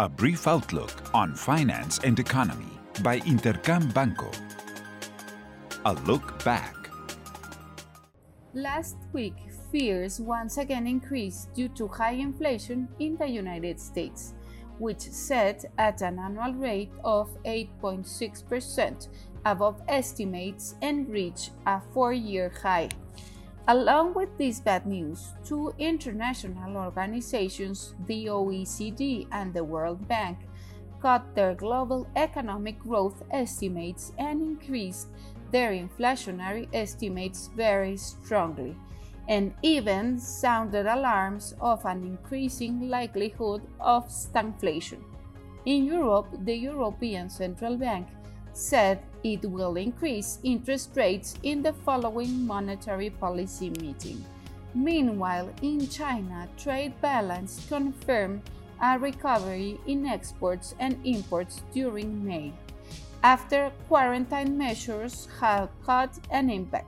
A brief outlook on finance and economy by Intercam Banco. A look back. Last week, fears once again increased due to high inflation in the United States, which set at an annual rate of 8.6% above estimates and reached a four year high. Along with this bad news, two international organizations, the OECD and the World Bank, cut their global economic growth estimates and increased their inflationary estimates very strongly, and even sounded alarms of an increasing likelihood of stagflation. In Europe, the European Central Bank said it will increase interest rates in the following monetary policy meeting. Meanwhile, in China, trade balance confirmed a recovery in exports and imports during May, after quarantine measures had had an impact.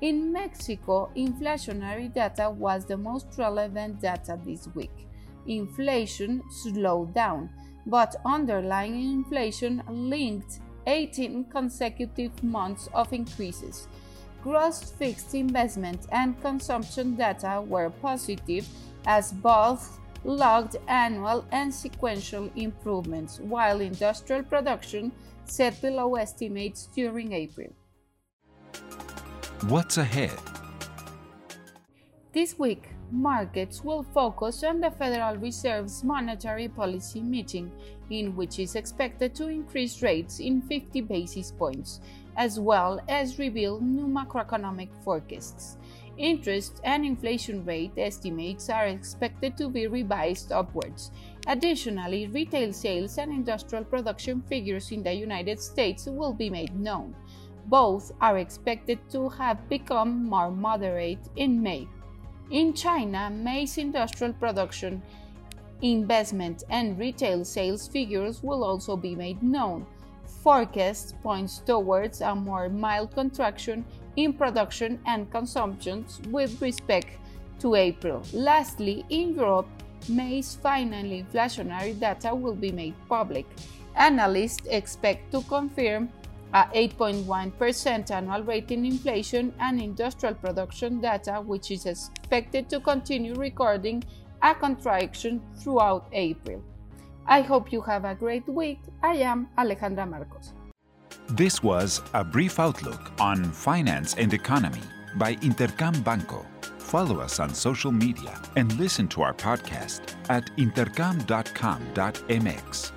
In Mexico, inflationary data was the most relevant data this week. Inflation slowed down, but underlying inflation linked 18 consecutive months of increases. Gross fixed investment and consumption data were positive as both logged annual and sequential improvements, while industrial production set below estimates during April. What's ahead? This week, markets will focus on the Federal Reserve's monetary policy meeting, in which is expected to increase rates in 50 basis points, as well as reveal new macroeconomic forecasts. Interest and inflation rate estimates are expected to be revised upwards. Additionally, retail sales and industrial production figures in the United States will be made known. Both are expected to have become more moderate in May. In China, May's industrial production, investment, and retail sales figures will also be made known. Forecast points towards a more mild contraction in production and consumption with respect to April. Lastly, in Europe, May's final inflationary data will be made public. Analysts expect to confirm a 8.1% annual rate in inflation and industrial production data, which is expected to continue recording a contraction throughout April. I hope you have a great week. I am Alejandra Marcos. This was a brief outlook on finance and economy by Intercam Banco. Follow us on social media and listen to our podcast at intercam.com.mx.